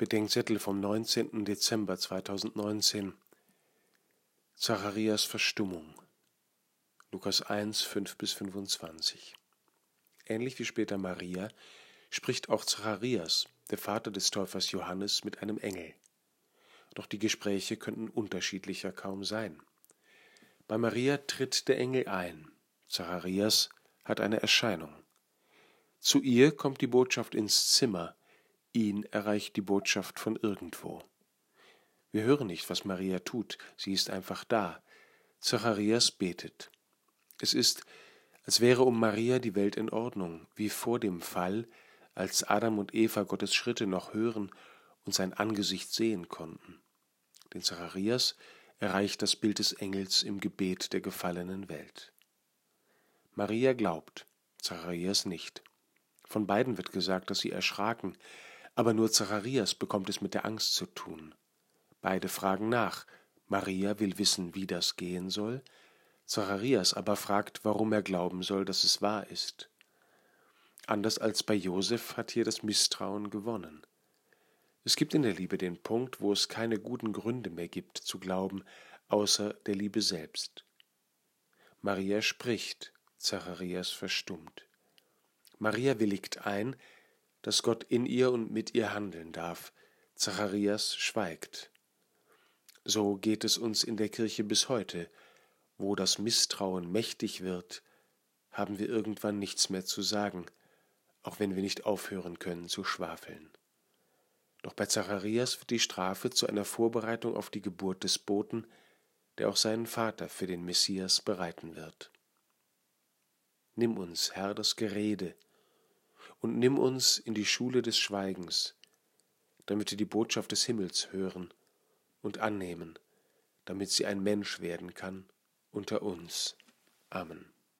Bedenkzettel vom 19. Dezember 2019 Zacharias Verstummung Lukas 1, 5 bis 25 Ähnlich wie später Maria spricht auch Zacharias, der Vater des Täufers Johannes, mit einem Engel. Doch die Gespräche könnten unterschiedlicher kaum sein. Bei Maria tritt der Engel ein, Zacharias hat eine Erscheinung. Zu ihr kommt die Botschaft ins Zimmer, Ihn erreicht die Botschaft von irgendwo. Wir hören nicht, was Maria tut, sie ist einfach da. Zacharias betet. Es ist, als wäre um Maria die Welt in Ordnung, wie vor dem Fall, als Adam und Eva Gottes Schritte noch hören und sein Angesicht sehen konnten. Den Zacharias erreicht das Bild des Engels im Gebet der gefallenen Welt. Maria glaubt, Zacharias nicht. Von beiden wird gesagt, dass sie erschraken, aber nur Zacharias bekommt es mit der Angst zu tun. Beide fragen nach. Maria will wissen, wie das gehen soll. Zacharias aber fragt, warum er glauben soll, dass es wahr ist. Anders als bei Josef hat hier das Misstrauen gewonnen. Es gibt in der Liebe den Punkt, wo es keine guten Gründe mehr gibt zu glauben, außer der Liebe selbst. Maria spricht, Zacharias verstummt. Maria willigt ein, dass Gott in ihr und mit ihr handeln darf. Zacharias schweigt. So geht es uns in der Kirche bis heute. Wo das Misstrauen mächtig wird, haben wir irgendwann nichts mehr zu sagen, auch wenn wir nicht aufhören können zu schwafeln. Doch bei Zacharias wird die Strafe zu einer Vorbereitung auf die Geburt des Boten, der auch seinen Vater für den Messias bereiten wird. Nimm uns, Herr, das Gerede, und nimm uns in die Schule des Schweigens, damit wir die Botschaft des Himmels hören und annehmen, damit sie ein Mensch werden kann unter uns. Amen.